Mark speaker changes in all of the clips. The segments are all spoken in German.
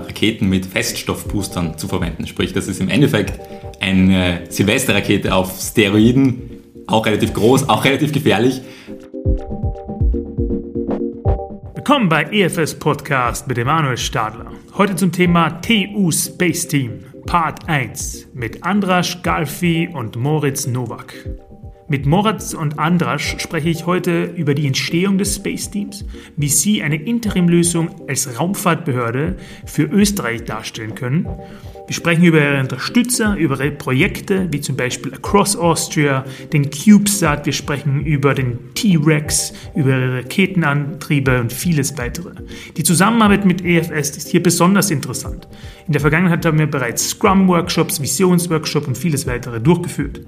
Speaker 1: Raketen mit Feststoffboostern zu verwenden. Sprich, das ist im Endeffekt eine Silvesterrakete auf Steroiden, auch relativ groß, auch relativ gefährlich.
Speaker 2: Willkommen bei EFS Podcast mit Emanuel Stadler. Heute zum Thema TU Space Team, Part 1 mit Andras Galfi und Moritz Nowak. Mit Moritz und Andras spreche ich heute über die Entstehung des Space Teams, wie sie eine Interimlösung als Raumfahrtbehörde für Österreich darstellen können. Wir sprechen über ihre Unterstützer, über ihre Projekte, wie zum Beispiel Across Austria, den CubeSat, wir sprechen über den T-Rex, über ihre Raketenantriebe und vieles weitere. Die Zusammenarbeit mit EFS ist hier besonders interessant. In der Vergangenheit haben wir bereits Scrum-Workshops, Visionsworkshops und vieles weitere durchgeführt.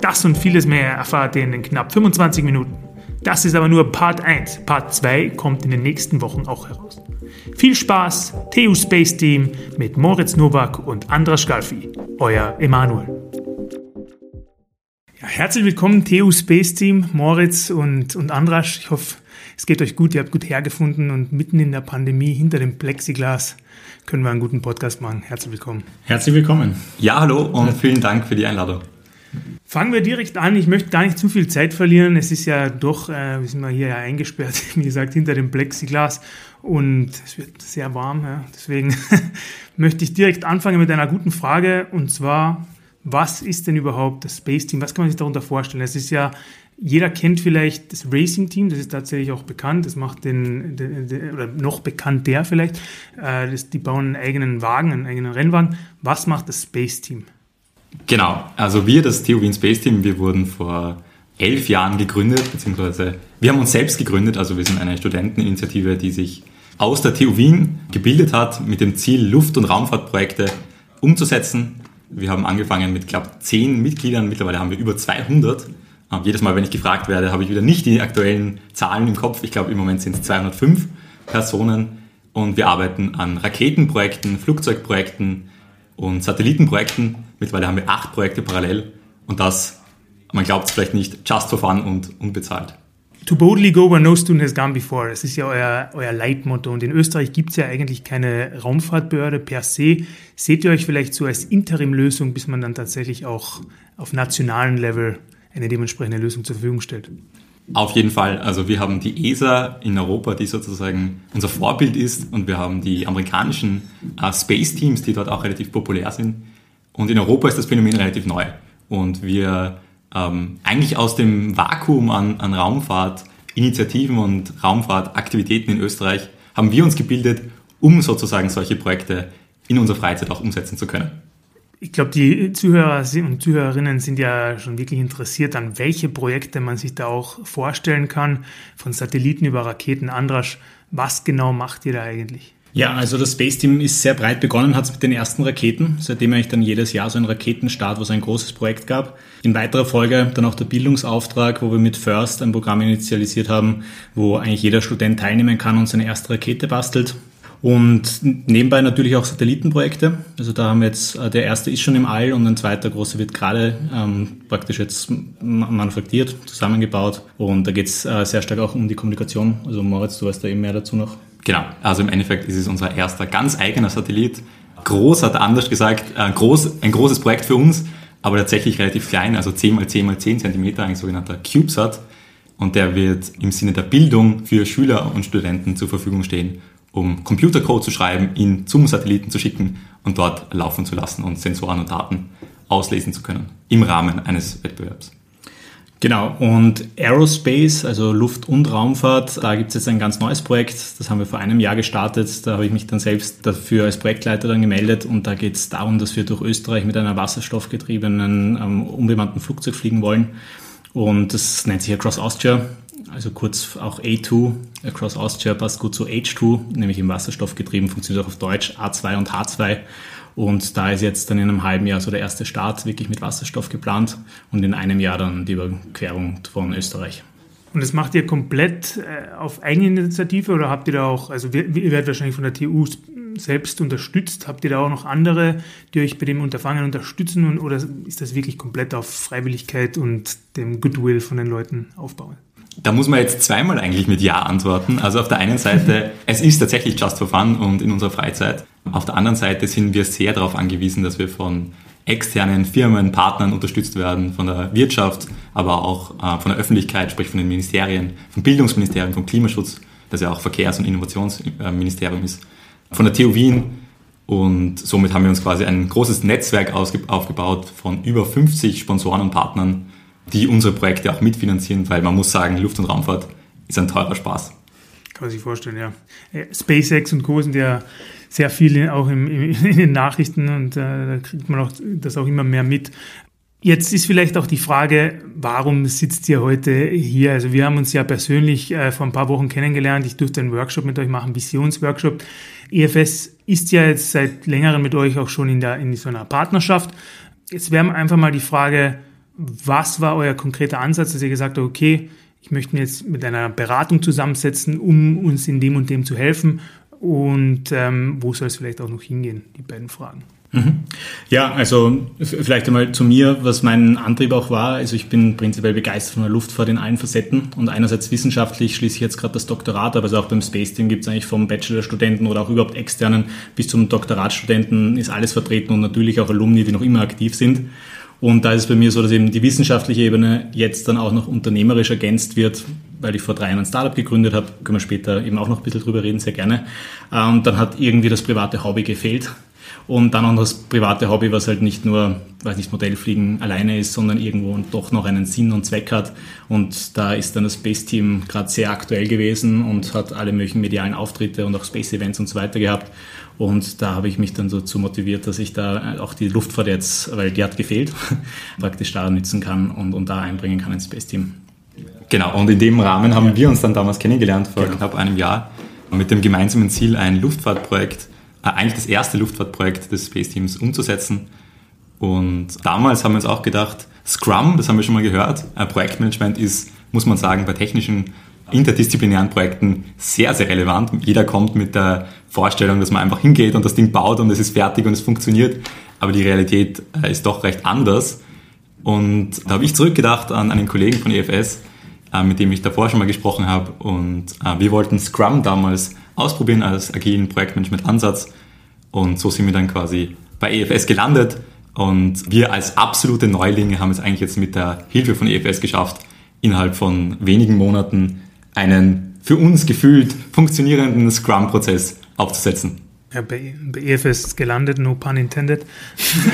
Speaker 2: Das und vieles mehr erfahrt ihr in den knapp 25 Minuten. Das ist aber nur Part 1. Part 2 kommt in den nächsten Wochen auch heraus. Viel Spaß, TU Space Team mit Moritz Nowak und Andras Galfi. Euer Emanuel. Ja, herzlich willkommen, TU Space Team, Moritz und, und Andras. Ich hoffe, es geht euch gut, ihr habt gut hergefunden und mitten in der Pandemie hinter dem Plexiglas können wir einen guten Podcast machen. Herzlich willkommen.
Speaker 1: Herzlich willkommen. Ja, hallo und vielen Dank für die Einladung.
Speaker 2: Fangen wir direkt an. Ich möchte gar nicht zu viel Zeit verlieren. Es ist ja doch, äh, wir sind mal hier ja eingesperrt, wie gesagt, hinter dem Plexiglas und es wird sehr warm. Ja. Deswegen möchte ich direkt anfangen mit einer guten Frage und zwar, was ist denn überhaupt das Space Team? Was kann man sich darunter vorstellen? Es ist ja jeder kennt vielleicht das Racing Team, das ist tatsächlich auch bekannt, das macht den, den, den oder noch bekannt der vielleicht, äh, das, die bauen einen eigenen Wagen, einen eigenen Rennwagen. Was macht das Space Team?
Speaker 1: Genau, also wir, das TU Wien Space Team, wir wurden vor elf Jahren gegründet, beziehungsweise wir haben uns selbst gegründet, also wir sind eine Studenteninitiative, die sich aus der TU Wien gebildet hat, mit dem Ziel, Luft- und Raumfahrtprojekte umzusetzen. Wir haben angefangen mit, glaube zehn Mitgliedern, mittlerweile haben wir über 200. Jedes Mal, wenn ich gefragt werde, habe ich wieder nicht die aktuellen Zahlen im Kopf. Ich glaube, im Moment sind es 205 Personen und wir arbeiten an Raketenprojekten, Flugzeugprojekten und Satellitenprojekten Mittlerweile haben wir acht Projekte parallel und das, man glaubt es vielleicht nicht, just for fun und unbezahlt.
Speaker 2: To boldly go where no student has gone before. Das ist ja euer, euer Leitmotto. Und in Österreich gibt es ja eigentlich keine Raumfahrtbehörde per se. Seht ihr euch vielleicht so als Interimlösung, bis man dann tatsächlich auch auf nationalen Level eine dementsprechende Lösung zur Verfügung stellt?
Speaker 1: Auf jeden Fall. Also wir haben die ESA in Europa, die sozusagen unser Vorbild ist. Und wir haben die amerikanischen äh, Space Teams, die dort auch relativ populär sind. Und in Europa ist das Phänomen relativ neu. Und wir ähm, eigentlich aus dem Vakuum an, an Raumfahrtinitiativen und Raumfahrtaktivitäten in Österreich haben wir uns gebildet, um sozusagen solche Projekte in unserer Freizeit auch umsetzen zu können.
Speaker 2: Ich glaube, die Zuhörer und Zuhörerinnen sind ja schon wirklich interessiert an welche Projekte man sich da auch vorstellen kann, von Satelliten über Raketen, Andrasch. Was genau macht ihr da eigentlich?
Speaker 3: Ja, also das Space Team ist sehr breit begonnen, hat es mit den ersten Raketen, seitdem eigentlich dann jedes Jahr so ein Raketenstart, wo es ein großes Projekt gab. In weiterer Folge dann auch der Bildungsauftrag, wo wir mit FIRST ein Programm initialisiert haben, wo eigentlich jeder Student teilnehmen kann und seine erste Rakete bastelt. Und nebenbei natürlich auch Satellitenprojekte. Also da haben wir jetzt, äh, der erste ist schon im All und ein zweiter großer wird gerade ähm, praktisch jetzt manufaktiert, zusammengebaut. Und da geht es äh, sehr stark auch um die Kommunikation. Also Moritz, du weißt da eben mehr dazu noch.
Speaker 1: Genau, also im Endeffekt ist es unser erster ganz eigener Satellit. Groß, hat er anders gesagt, äh, groß, ein großes Projekt für uns, aber tatsächlich relativ klein, also 10 mal 10 mal 10 Zentimeter, ein sogenannter CubeSat. Und der wird im Sinne der Bildung für Schüler und Studenten zur Verfügung stehen, um Computercode zu schreiben, ihn zum Satelliten zu schicken und dort laufen zu lassen und Sensoren und Daten auslesen zu können im Rahmen eines Wettbewerbs.
Speaker 3: Genau, und Aerospace, also Luft- und Raumfahrt, da gibt es jetzt ein ganz neues Projekt, das haben wir vor einem Jahr gestartet. Da habe ich mich dann selbst dafür als Projektleiter dann gemeldet und da geht es darum, dass wir durch Österreich mit einer wasserstoffgetriebenen ähm, unbemannten Flugzeug fliegen wollen. Und das nennt sich Across Austria, also kurz auch A2. Across Austria passt gut zu H2, nämlich im Wasserstoff getrieben, funktioniert auch auf Deutsch A2 und H2. Und da ist jetzt dann in einem halben Jahr so der erste Start wirklich mit Wasserstoff geplant und in einem Jahr dann die Überquerung von Österreich.
Speaker 2: Und das macht ihr komplett äh, auf Eigeninitiative oder habt ihr da auch, also ihr werdet wahrscheinlich von der TU selbst unterstützt, habt ihr da auch noch andere, die euch bei dem Unterfangen unterstützen oder ist das wirklich komplett auf Freiwilligkeit und dem Goodwill von den Leuten aufbauen?
Speaker 1: Da muss man jetzt zweimal eigentlich mit Ja antworten. Also auf der einen Seite, es ist tatsächlich just for fun und in unserer Freizeit. Auf der anderen Seite sind wir sehr darauf angewiesen, dass wir von externen Firmen, Partnern unterstützt werden, von der Wirtschaft, aber auch äh, von der Öffentlichkeit, sprich von den Ministerien, vom Bildungsministerium, vom Klimaschutz, das ja auch Verkehrs- und Innovationsministerium ist, von der TU Wien. Und somit haben wir uns quasi ein großes Netzwerk aufgebaut von über 50 Sponsoren und Partnern, die unsere Projekte auch mitfinanzieren, weil man muss sagen, Luft- und Raumfahrt ist ein teurer Spaß.
Speaker 2: Kann man sich vorstellen, ja. Äh, SpaceX und Co. sind ja sehr viele auch im, in den Nachrichten und äh, da kriegt man auch das auch immer mehr mit. Jetzt ist vielleicht auch die Frage, warum sitzt ihr heute hier? Also wir haben uns ja persönlich äh, vor ein paar Wochen kennengelernt. Ich durfte einen Workshop mit euch machen, Visionsworkshop. EFS ist ja jetzt seit längerem mit euch auch schon in, der, in so einer Partnerschaft. Jetzt wäre einfach mal die Frage, was war euer konkreter Ansatz, dass ihr gesagt habt, okay, ich möchte mich jetzt mit einer Beratung zusammensetzen, um uns in dem und dem zu helfen und ähm, wo soll es vielleicht auch noch hingehen, die beiden Fragen.
Speaker 3: Mhm. Ja, also vielleicht einmal zu mir, was mein Antrieb auch war. Also ich bin prinzipiell begeistert von der Luftfahrt in allen Facetten und einerseits wissenschaftlich schließe ich jetzt gerade das Doktorat, aber also auch beim Space Team gibt es eigentlich vom Bachelorstudenten oder auch überhaupt externen bis zum Doktoratstudenten ist alles vertreten und natürlich auch Alumni, die noch immer aktiv sind. Und da ist es bei mir so, dass eben die wissenschaftliche Ebene jetzt dann auch noch unternehmerisch ergänzt wird, weil ich vor drei Jahren ein Startup gegründet habe, können wir später eben auch noch ein bisschen drüber reden, sehr gerne. Und ähm, dann hat irgendwie das private Hobby gefehlt. Und dann auch das private Hobby, was halt nicht nur, weiß nicht, Modellfliegen alleine ist, sondern irgendwo doch noch einen Sinn und Zweck hat. Und da ist dann das Space Team gerade sehr aktuell gewesen und hat alle möglichen medialen Auftritte und auch Space Events und so weiter gehabt. Und da habe ich mich dann so zu motiviert, dass ich da auch die Luftfahrt jetzt, weil die hat gefehlt, praktisch da nützen kann und, und da einbringen kann ins Space Team.
Speaker 1: Genau, und in dem Rahmen haben wir uns dann damals kennengelernt, vor genau. knapp einem Jahr, mit dem gemeinsamen Ziel, ein Luftfahrtprojekt, äh, eigentlich das erste Luftfahrtprojekt des Space Teams umzusetzen. Und damals haben wir uns auch gedacht, Scrum, das haben wir schon mal gehört, äh, Projektmanagement ist, muss man sagen, bei technischen interdisziplinären Projekten sehr, sehr relevant. Jeder kommt mit der Vorstellung, dass man einfach hingeht und das Ding baut und es ist fertig und es funktioniert. Aber die Realität äh, ist doch recht anders. Und da habe ich zurückgedacht an einen Kollegen von EFS, äh, mit dem ich davor schon mal gesprochen habe. Und äh, wir wollten Scrum damals ausprobieren als agilen Projektmanagement-Ansatz. Und so sind wir dann quasi bei EFS gelandet. Und wir als absolute Neulinge haben es eigentlich jetzt mit der Hilfe von EFS geschafft, innerhalb von wenigen Monaten einen für uns gefühlt funktionierenden Scrum-Prozess aufzusetzen.
Speaker 2: Ja, bei, bei EFS gelandet, no pun intended.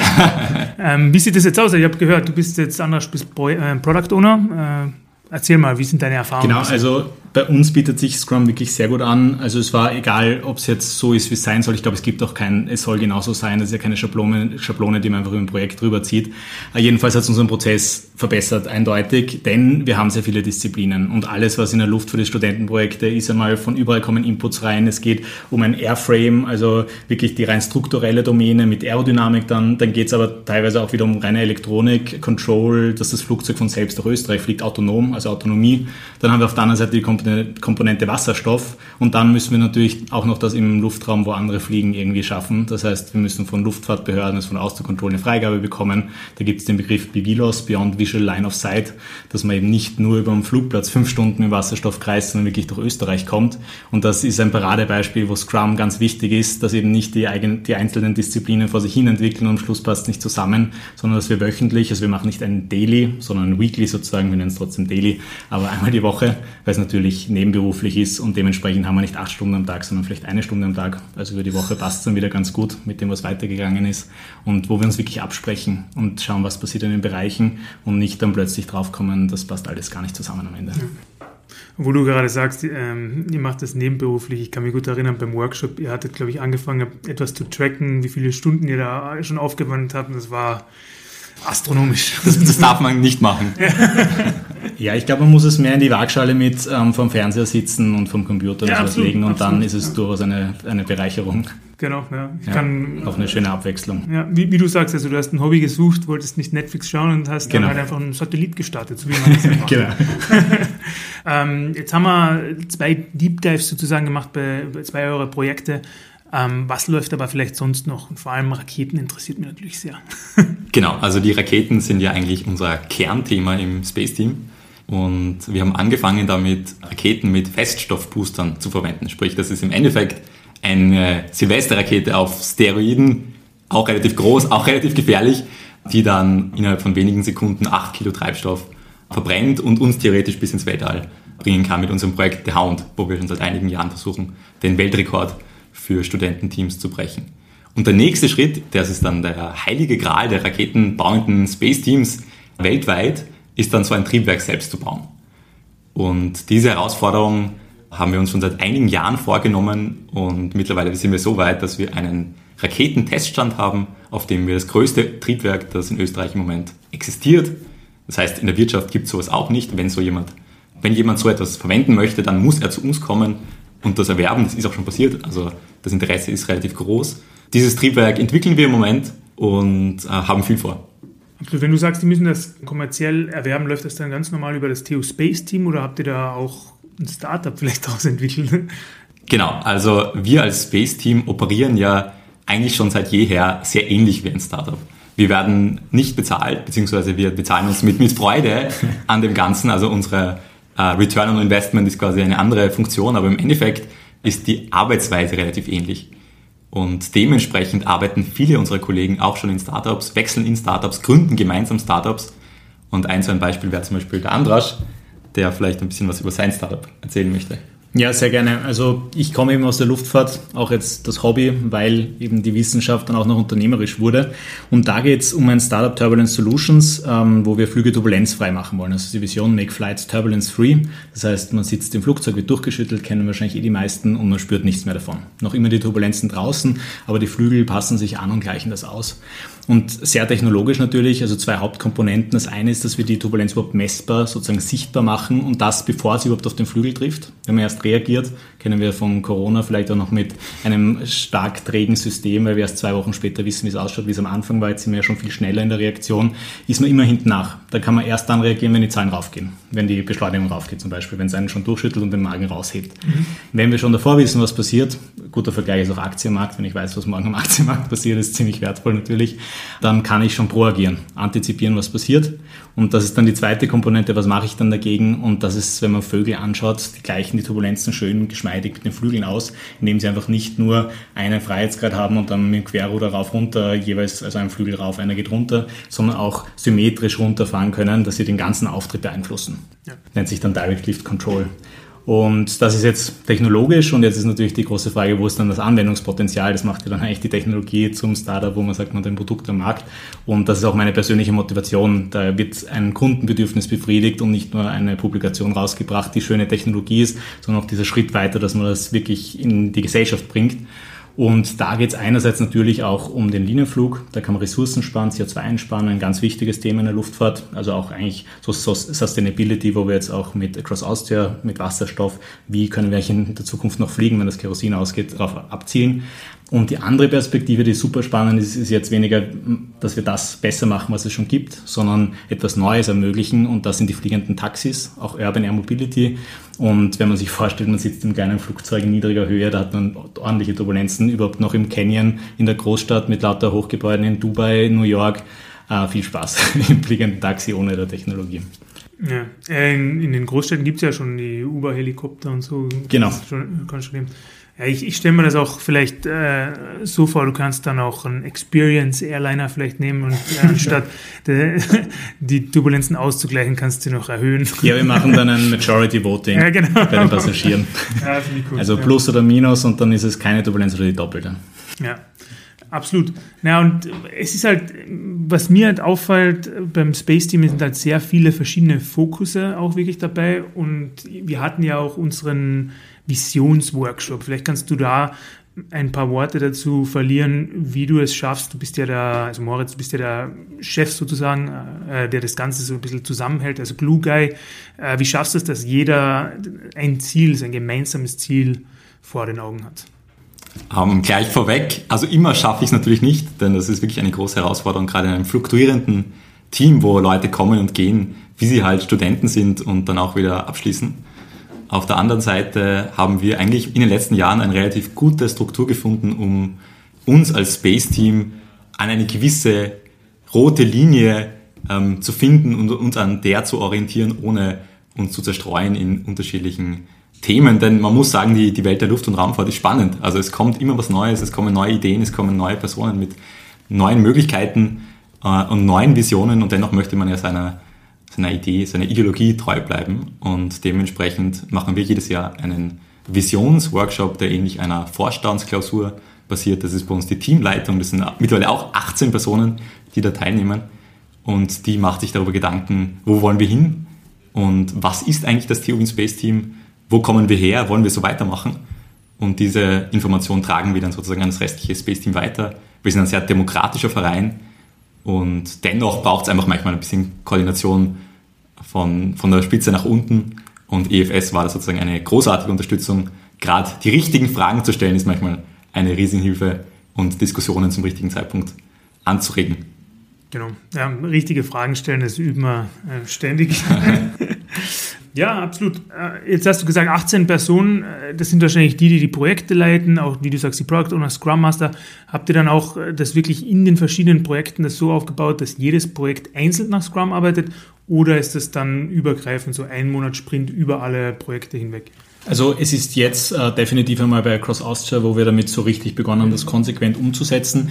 Speaker 2: ähm, wie sieht das jetzt aus? Ich habe gehört, du bist jetzt anders bist äh, Product Owner. Äh, Erzähl mal, wie sind deine Erfahrungen?
Speaker 3: Genau, also bei uns bietet sich Scrum wirklich sehr gut an. Also es war egal, ob es jetzt so ist, wie es sein soll. Ich glaube, es gibt auch kein, es soll genauso sein. Das ist ja keine Schablone, Schablone die man einfach über ein Projekt drüber zieht. Äh, jedenfalls hat es unseren Prozess verbessert, eindeutig, denn wir haben sehr viele Disziplinen und alles, was in der Luft für die Studentenprojekte ist einmal von überall kommen Inputs rein. Es geht um ein Airframe, also wirklich die rein strukturelle Domäne mit Aerodynamik dann. Dann geht es aber teilweise auch wieder um reine Elektronik, Control, dass das Flugzeug von selbst nach Österreich fliegt, autonom, also Autonomie. Dann haben wir auf der anderen Seite die Komponente Wasserstoff und dann müssen wir natürlich auch noch das im Luftraum, wo andere fliegen, irgendwie schaffen. Das heißt, wir müssen von Luftfahrtbehörden, also von Außenkontrolle eine Freigabe bekommen. Da gibt es den Begriff BVLOS, Beyond Visual Line of Sight, dass man eben nicht nur über den Flugplatz fünf Stunden im Wasserstoff kreist, sondern wirklich durch Österreich kommt. Und das ist ein Paradebeispiel, wo Scrum ganz wichtig ist, dass eben nicht die, eigenen, die einzelnen Disziplinen vor sich hin entwickeln und am Schluss passt nicht zusammen, sondern dass wir wöchentlich, also wir machen nicht ein Daily, sondern ein Weekly sozusagen, wir nennen es trotzdem Daily, aber einmal die Woche, weil es natürlich nebenberuflich ist und dementsprechend haben wir nicht acht Stunden am Tag, sondern vielleicht eine Stunde am Tag. Also über die Woche passt es dann wieder ganz gut mit dem, was weitergegangen ist und wo wir uns wirklich absprechen und schauen, was passiert in den Bereichen und nicht dann plötzlich draufkommen, das passt alles gar nicht zusammen am Ende.
Speaker 2: Wo du gerade sagst, ähm, ihr macht das nebenberuflich. Ich kann mich gut erinnern, beim Workshop, ihr hattet, glaube ich, angefangen, etwas zu tracken, wie viele Stunden ihr da schon aufgewandt habt. Und das war astronomisch.
Speaker 1: Das, das darf man nicht machen.
Speaker 3: Ja, ich glaube, man muss es mehr in die Waagschale mit ähm, vom Fernseher sitzen und vom Computer ja, absolut, legen und absolut, dann ist es ja. durchaus eine, eine Bereicherung.
Speaker 2: Genau, ja.
Speaker 3: Ich ja, kann, auch eine schöne Abwechslung.
Speaker 2: Ja, wie, wie, du sagst, also du hast ein Hobby gesucht, wolltest nicht Netflix schauen und hast genau. dann halt einfach einen Satellit gestartet, so wie man das macht. genau. ähm, jetzt haben wir zwei Deep Dives sozusagen gemacht bei, bei zwei eurer Projekte. Ähm, was läuft aber vielleicht sonst noch? Und vor allem Raketen interessiert mich natürlich sehr.
Speaker 1: genau, also die Raketen sind ja eigentlich unser Kernthema im Space Team. Und wir haben angefangen damit, Raketen mit Feststoffboostern zu verwenden. Sprich, das ist im Endeffekt eine Silvesterrakete auf Steroiden, auch relativ groß, auch relativ gefährlich, die dann innerhalb von wenigen Sekunden 8 Kilo Treibstoff verbrennt und uns theoretisch bis ins Weltall bringen kann mit unserem Projekt The Hound, wo wir schon seit einigen Jahren versuchen, den Weltrekord für Studententeams zu brechen. Und der nächste Schritt, das ist dann der heilige Gral der raketenbauenden Space Teams weltweit, ist dann so ein Triebwerk selbst zu bauen. Und diese Herausforderung haben wir uns schon seit einigen Jahren vorgenommen und mittlerweile sind wir so weit, dass wir einen Raketenteststand haben, auf dem wir das größte Triebwerk, das in Österreich im Moment existiert. Das heißt, in der Wirtschaft gibt es sowas auch nicht. Wenn so jemand, wenn jemand so etwas verwenden möchte, dann muss er zu uns kommen und das erwerben. Das ist auch schon passiert. Also das Interesse ist relativ groß. Dieses Triebwerk entwickeln wir im Moment und äh, haben viel vor.
Speaker 2: Absolut. Wenn du sagst, die müssen das kommerziell erwerben, läuft das dann ganz normal über das TU Space Team oder habt ihr da auch ein Startup vielleicht daraus entwickelt?
Speaker 1: Genau, also wir als Space Team operieren ja eigentlich schon seit jeher sehr ähnlich wie ein Startup. Wir werden nicht bezahlt, beziehungsweise wir bezahlen uns mit, mit Freude an dem Ganzen. Also unsere äh, Return on Investment ist quasi eine andere Funktion, aber im Endeffekt ist die Arbeitsweise relativ ähnlich. Und dementsprechend arbeiten viele unserer Kollegen auch schon in Startups, wechseln in Startups, gründen gemeinsam Startups. Und ein so ein Beispiel wäre zum Beispiel der Andrasch, der vielleicht ein bisschen was über sein Startup erzählen möchte.
Speaker 3: Ja, sehr gerne. Also ich komme eben aus der Luftfahrt, auch jetzt das Hobby, weil eben die Wissenschaft dann auch noch unternehmerisch wurde. Und da geht es um ein Startup Turbulence Solutions, ähm, wo wir Flüge turbulenzfrei machen wollen. Also die Vision Make Flights Turbulence Free. Das heißt, man sitzt im Flugzeug, wird durchgeschüttelt, kennen wahrscheinlich eh die meisten und man spürt nichts mehr davon. Noch immer die Turbulenzen draußen, aber die Flügel passen sich an und gleichen das aus. Und sehr technologisch natürlich, also zwei Hauptkomponenten. Das eine ist, dass wir die Turbulenz überhaupt messbar, sozusagen sichtbar machen und das, bevor sie überhaupt auf den Flügel trifft. Wenn man erst reagiert, kennen wir von Corona vielleicht auch noch mit einem stark trägen System, weil wir erst zwei Wochen später wissen, wie es ausschaut, wie es am Anfang war. Jetzt sind wir ja schon viel schneller in der Reaktion. Ist man immer hinten nach. Da kann man erst dann reagieren, wenn die Zahlen raufgehen. Wenn die Beschleunigung raufgeht zum Beispiel, wenn es einen schon durchschüttelt und den Magen raushebt. Mhm. Wenn wir schon davor wissen, was passiert, guter Vergleich ist auch Aktienmarkt. Wenn ich weiß, was morgen am Aktienmarkt passiert, ist ziemlich wertvoll natürlich dann kann ich schon proagieren, antizipieren, was passiert. Und das ist dann die zweite Komponente, was mache ich dann dagegen? Und das ist, wenn man Vögel anschaut, die gleichen die Turbulenzen schön geschmeidig mit den Flügeln aus, indem sie einfach nicht nur einen Freiheitsgrad haben und dann mit dem Querruder rauf runter, jeweils also ein Flügel rauf, einer geht runter, sondern auch symmetrisch runterfahren können, dass sie den ganzen Auftritt beeinflussen. Ja. Nennt sich dann Direct Lift Control. Und das ist jetzt technologisch und jetzt ist natürlich die große Frage, wo ist dann das Anwendungspotenzial? Das macht ja dann eigentlich die Technologie zum Startup, wo man sagt, man hat ein Produkt am Markt. Und das ist auch meine persönliche Motivation. Da wird ein Kundenbedürfnis befriedigt und nicht nur eine Publikation rausgebracht, die schöne Technologie ist, sondern auch dieser Schritt weiter, dass man das wirklich in die Gesellschaft bringt. Und da geht es einerseits natürlich auch um den Linienflug. Da kann man Ressourcen sparen, CO2 einsparen, ein ganz wichtiges Thema in der Luftfahrt. Also auch eigentlich so, Sustainability, wo wir jetzt auch mit Across Austria, mit Wasserstoff, wie können wir in der Zukunft noch fliegen, wenn das Kerosin ausgeht, darauf abzielen. Und die andere Perspektive, die super spannend ist, ist jetzt weniger, dass wir das besser machen, was es schon gibt, sondern etwas Neues ermöglichen. Und das sind die fliegenden Taxis, auch Urban Air Mobility. Und wenn man sich vorstellt, man sitzt im kleinen Flugzeug in niedriger Höhe, da hat man ordentliche Turbulenzen, überhaupt noch im Canyon in der Großstadt mit lauter Hochgebäuden in Dubai, New York. Äh, viel Spaß im fliegenden Taxi ohne der Technologie.
Speaker 2: Ja, äh, in, in den Großstädten gibt es ja schon die Uber-Helikopter und so.
Speaker 3: Genau.
Speaker 2: Schon, kann schon nehmen. Ja, ich, ich stelle mir das auch vielleicht äh, so vor, du kannst dann auch einen Experience Airliner vielleicht nehmen und äh, anstatt de, die Turbulenzen auszugleichen, kannst du noch erhöhen.
Speaker 3: Ja, wir machen dann ein Majority Voting ja, genau. bei den Passagieren. Ja, cool. Also Plus oder Minus und dann ist es keine Turbulenz oder die doppelte.
Speaker 2: Ja. Absolut. Na, und es ist halt, was mir halt auffällt beim Space Team, sind halt sehr viele verschiedene Fokusse auch wirklich dabei. Und wir hatten ja auch unseren Visionsworkshop. Vielleicht kannst du da ein paar Worte dazu verlieren, wie du es schaffst. Du bist ja der, also Moritz, du bist ja der Chef sozusagen, äh, der das Ganze so ein bisschen zusammenhält, also Glue Guy. Äh, wie schaffst du es, dass jeder ein Ziel, ein gemeinsames Ziel vor den Augen hat?
Speaker 1: Ähm, gleich vorweg, also immer schaffe ich es natürlich nicht, denn das ist wirklich eine große Herausforderung, gerade in einem fluktuierenden Team, wo Leute kommen und gehen, wie sie halt Studenten sind und dann auch wieder abschließen. Auf der anderen Seite haben wir eigentlich in den letzten Jahren eine relativ gute Struktur gefunden, um uns als Space Team an eine gewisse rote Linie ähm, zu finden und uns an der zu orientieren, ohne uns zu zerstreuen in unterschiedlichen Themen, denn man muss sagen, die, die Welt der Luft- und Raumfahrt ist spannend. Also es kommt immer was Neues, es kommen neue Ideen, es kommen neue Personen mit neuen Möglichkeiten äh, und neuen Visionen und dennoch möchte man ja seiner, seiner Idee, seiner Ideologie treu bleiben. Und dementsprechend machen wir jedes Jahr einen Visionsworkshop, der ähnlich einer Vorstandsklausur basiert. Das ist bei uns die Teamleitung, das sind mittlerweile auch 18 Personen, die da teilnehmen. Und die macht sich darüber Gedanken, wo wollen wir hin? Und was ist eigentlich das TU Space Team, wo kommen wir her, wollen wir so weitermachen? Und diese Information tragen wir dann sozusagen an das restliche Space Team weiter. Wir sind ein sehr demokratischer Verein und dennoch braucht es einfach manchmal ein bisschen Koordination von, von der Spitze nach unten und EFS war da sozusagen eine großartige Unterstützung. Gerade die richtigen Fragen zu stellen ist manchmal eine Riesenhilfe und Diskussionen zum richtigen Zeitpunkt anzuregen.
Speaker 2: Genau. Ja, richtige Fragen stellen, das üben wir äh, ständig. ja, absolut. Äh, jetzt hast du gesagt, 18 Personen, äh, das sind wahrscheinlich die, die die Projekte leiten, auch wie du sagst, die Product Owner, Scrum Master. Habt ihr dann auch äh, das wirklich in den verschiedenen Projekten das so aufgebaut, dass jedes Projekt einzeln nach Scrum arbeitet oder ist das dann übergreifend so ein Monat Sprint über alle Projekte hinweg?
Speaker 3: Also es ist jetzt äh, definitiv einmal bei Across Austria, wo wir damit so richtig begonnen haben, das konsequent umzusetzen.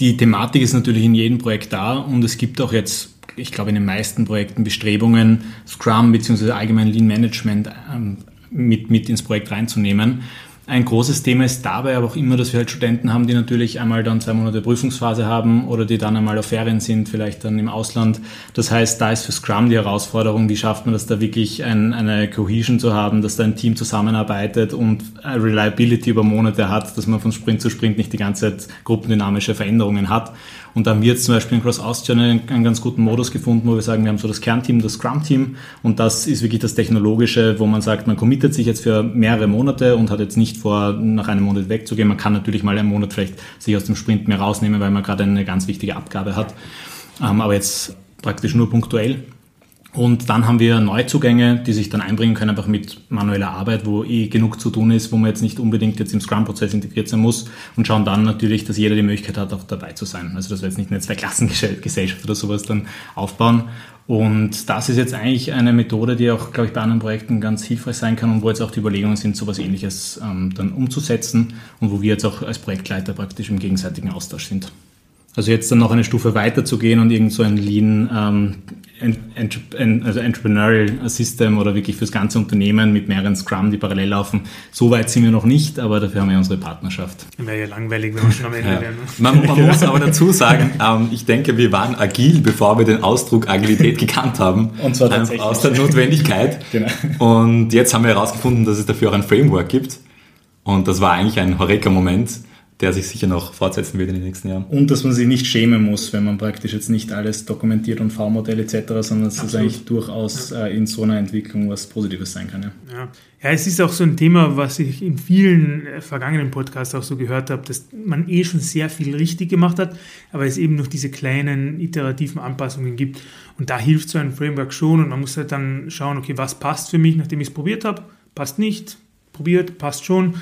Speaker 3: Die Thematik ist natürlich in jedem Projekt da und es gibt auch jetzt, ich glaube, in den meisten Projekten Bestrebungen, Scrum bzw. allgemein Lean Management ähm, mit, mit ins Projekt reinzunehmen. Ein großes Thema ist dabei aber auch immer, dass wir halt Studenten haben, die natürlich einmal dann zwei Monate Prüfungsphase haben oder die dann einmal auf Ferien sind, vielleicht dann im Ausland. Das heißt, da ist für Scrum die Herausforderung, wie schafft man das da wirklich ein, eine Cohesion zu haben, dass da ein Team zusammenarbeitet und Reliability über Monate hat, dass man von Sprint zu Sprint nicht die ganze Zeit gruppendynamische Veränderungen hat. Und da haben wir jetzt zum Beispiel in Cross Austria einen, einen, ganz guten Modus gefunden, wo wir sagen, wir haben so das Kernteam, das Scrum-Team und das ist wirklich das Technologische, wo man sagt, man committet sich jetzt für mehrere Monate und hat jetzt nicht vor, nach einem Monat wegzugehen. Man kann natürlich mal einen Monat vielleicht sich aus dem Sprint mehr rausnehmen, weil man gerade eine ganz wichtige Abgabe hat. Ähm, aber jetzt praktisch nur punktuell. Und dann haben wir Neuzugänge, die sich dann einbringen können, einfach mit manueller Arbeit, wo eh genug zu tun ist, wo man jetzt nicht unbedingt jetzt im Scrum-Prozess integriert sein muss und schauen dann natürlich, dass jeder die Möglichkeit hat, auch dabei zu sein. Also dass wir jetzt nicht eine Zwei-Klassengesellschaft oder sowas dann aufbauen. Und das ist jetzt eigentlich eine Methode, die auch, glaube ich, bei anderen Projekten ganz hilfreich sein kann und wo jetzt auch die Überlegungen sind, sowas ähnliches ähm, dann umzusetzen und wo wir jetzt auch als Projektleiter praktisch im gegenseitigen Austausch sind. Also jetzt dann noch eine Stufe weiter zu gehen und irgend so ein Lean ähm, also Entrepreneurial System oder wirklich fürs ganze Unternehmen mit mehreren Scrum, die parallel laufen. So weit sind wir noch nicht, aber dafür haben wir unsere Partnerschaft.
Speaker 2: Wäre ja langweilig, wenn wir schon am Ende
Speaker 1: ja. wären. Ne? Man, man muss aber dazu sagen, ähm, ich denke, wir waren agil, bevor wir den Ausdruck Agilität gekannt haben.
Speaker 3: Und zwar tatsächlich.
Speaker 1: Aus der Notwendigkeit. genau. Und jetzt haben wir herausgefunden, dass es dafür auch ein Framework gibt. Und das war eigentlich ein Horeka-Moment der sich sicher noch fortsetzen wird in den nächsten Jahren.
Speaker 3: Und dass man sich nicht schämen muss, wenn man praktisch jetzt nicht alles dokumentiert und V-Modell etc., sondern dass es eigentlich durchaus ja. äh, in so einer Entwicklung was Positives sein kann. Ja.
Speaker 2: ja. Ja. es ist auch so ein Thema, was ich in vielen äh, vergangenen Podcasts auch so gehört habe, dass man eh schon sehr viel richtig gemacht hat, aber es eben noch diese kleinen iterativen Anpassungen gibt. Und da hilft so ein Framework schon und man muss halt dann schauen, okay, was passt für mich, nachdem ich es probiert habe, passt nicht, probiert, passt schon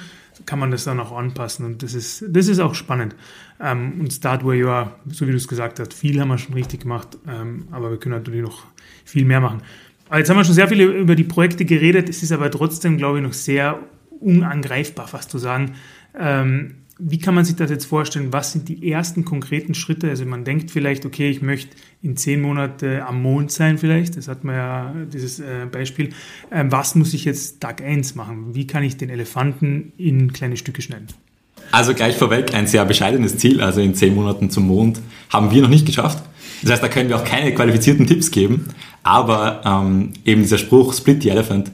Speaker 2: kann man das dann auch anpassen. Und das ist, das ist auch spannend. Ähm, und Start Where You Are, so wie du es gesagt hast, viel haben wir schon richtig gemacht, ähm, aber wir können natürlich noch viel mehr machen. Aber jetzt haben wir schon sehr viel über die Projekte geredet. Es ist aber trotzdem, glaube ich, noch sehr unangreifbar, fast zu sagen. Ähm, wie kann man sich das jetzt vorstellen? Was sind die ersten konkreten Schritte? Also man denkt vielleicht, okay, ich möchte in zehn Monate am Mond sein vielleicht. Das hat man ja, dieses äh, Beispiel. Ähm, was muss ich jetzt Tag 1 machen? Wie kann ich den Elefanten in kleine Stücke schneiden?
Speaker 1: Also gleich vorweg ein sehr bescheidenes Ziel. Also in zehn Monaten zum Mond haben wir noch nicht geschafft. Das heißt, da können wir auch keine qualifizierten Tipps geben. Aber ähm, eben dieser Spruch Split the Elephant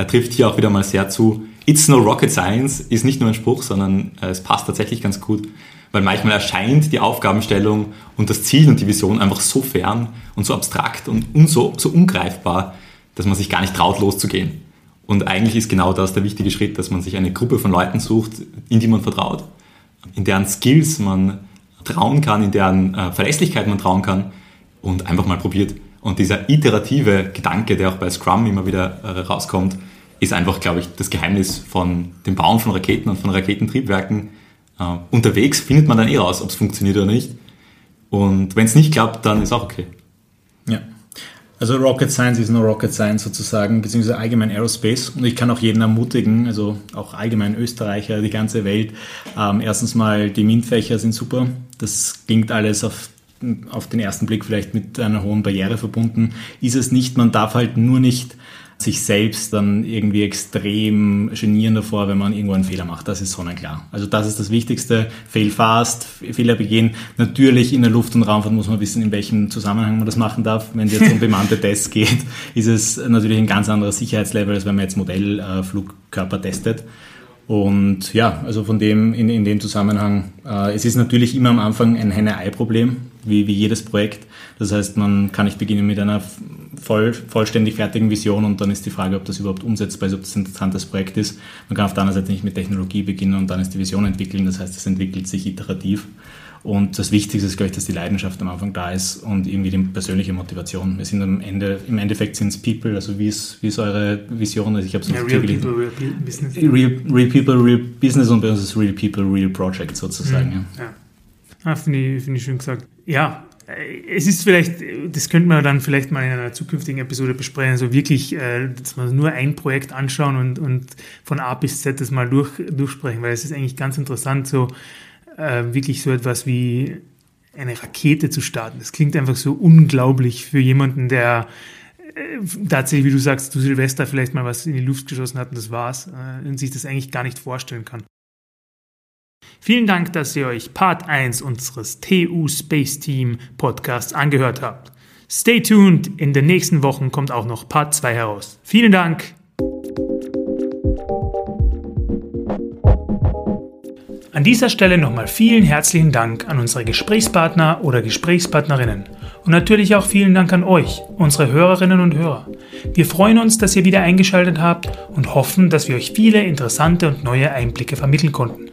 Speaker 1: er trifft hier auch wieder mal sehr zu It's no rocket science ist nicht nur ein Spruch, sondern äh, es passt tatsächlich ganz gut, weil manchmal erscheint die Aufgabenstellung und das Ziel und die Vision einfach so fern und so abstrakt und, so, so ungreifbar, dass man sich gar nicht traut, loszugehen. Und eigentlich ist genau das der wichtige Schritt, dass man sich eine Gruppe von Leuten sucht, in die man vertraut, in deren Skills man trauen kann, in deren äh, Verlässlichkeit man trauen kann und einfach mal probiert. Und dieser iterative Gedanke, der auch bei Scrum immer wieder äh, rauskommt, ist einfach, glaube ich, das Geheimnis von dem Bauen von Raketen und von Raketentriebwerken. Uh, unterwegs findet man dann eh raus, ob es funktioniert oder nicht. Und wenn es nicht klappt, dann ist auch okay.
Speaker 3: Ja. Also Rocket Science ist nur Rocket Science sozusagen, beziehungsweise allgemein Aerospace. Und ich kann auch jeden ermutigen, also auch allgemein Österreicher, die ganze Welt. Ähm, erstens mal, die MINT-Fächer sind super. Das klingt alles auf, auf den ersten Blick vielleicht mit einer hohen Barriere verbunden. Ist es nicht, man darf halt nur nicht sich selbst dann irgendwie extrem genieren davor, wenn man irgendwo einen Fehler macht. Das ist sonnenklar. Also das ist das Wichtigste. Fail fast, Fehler begehen. Natürlich in der Luft- und Raumfahrt muss man wissen, in welchem Zusammenhang man das machen darf. Wenn es jetzt um bemannte Tests geht, ist es natürlich ein ganz anderes Sicherheitslevel, als wenn man jetzt Modellflugkörper testet. Und ja, also von dem, in, in dem Zusammenhang, äh, es ist natürlich immer am Anfang ein Henne-Ei-Problem, wie, wie jedes Projekt. Das heißt, man kann nicht beginnen mit einer voll, vollständig fertigen Vision und dann ist die Frage, ob das überhaupt umsetzbar ist, ob das ein interessantes Projekt ist. Man kann auf der anderen Seite nicht mit Technologie beginnen und dann ist die Vision entwickeln. Das heißt, es entwickelt sich iterativ. Und das Wichtigste ist, glaube ich, dass die Leidenschaft am Anfang da ist und irgendwie die persönliche Motivation. Wir sind am Ende, im Endeffekt sind es People, also wie ist, wie ist eure Vision? Also ich habe ja,
Speaker 2: Real People, Real Business.
Speaker 3: Real, real, People, Real Business und bei uns ist Real People, Real Project sozusagen. Mhm. Ja. ja.
Speaker 2: Ah, Finde ich, find ich schön gesagt. Ja, es ist vielleicht, das könnte man dann vielleicht mal in einer zukünftigen Episode besprechen, also wirklich, äh, dass wir nur ein Projekt anschauen und, und von A bis Z das mal durch, durchsprechen, weil es ist eigentlich ganz interessant, so äh, wirklich so etwas wie eine Rakete zu starten. Das klingt einfach so unglaublich für jemanden, der äh, tatsächlich, wie du sagst, du Silvester vielleicht mal was in die Luft geschossen hat und das war's äh, und sich das eigentlich gar nicht vorstellen kann. Vielen Dank, dass ihr euch Part 1 unseres TU Space Team Podcasts angehört habt. Stay tuned, in den nächsten Wochen kommt auch noch Part 2 heraus. Vielen Dank. An dieser Stelle nochmal vielen herzlichen Dank an unsere Gesprächspartner oder Gesprächspartnerinnen und natürlich auch vielen Dank an euch, unsere Hörerinnen und Hörer. Wir freuen uns, dass ihr wieder eingeschaltet habt und hoffen, dass wir euch viele interessante und neue Einblicke vermitteln konnten.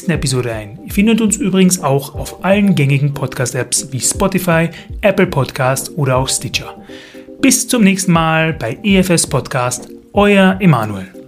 Speaker 2: nächsten Episode ein. Ihr findet uns übrigens auch auf allen gängigen Podcast-Apps wie Spotify, Apple Podcast oder auch Stitcher. Bis zum nächsten Mal bei EFS Podcast, euer Emanuel.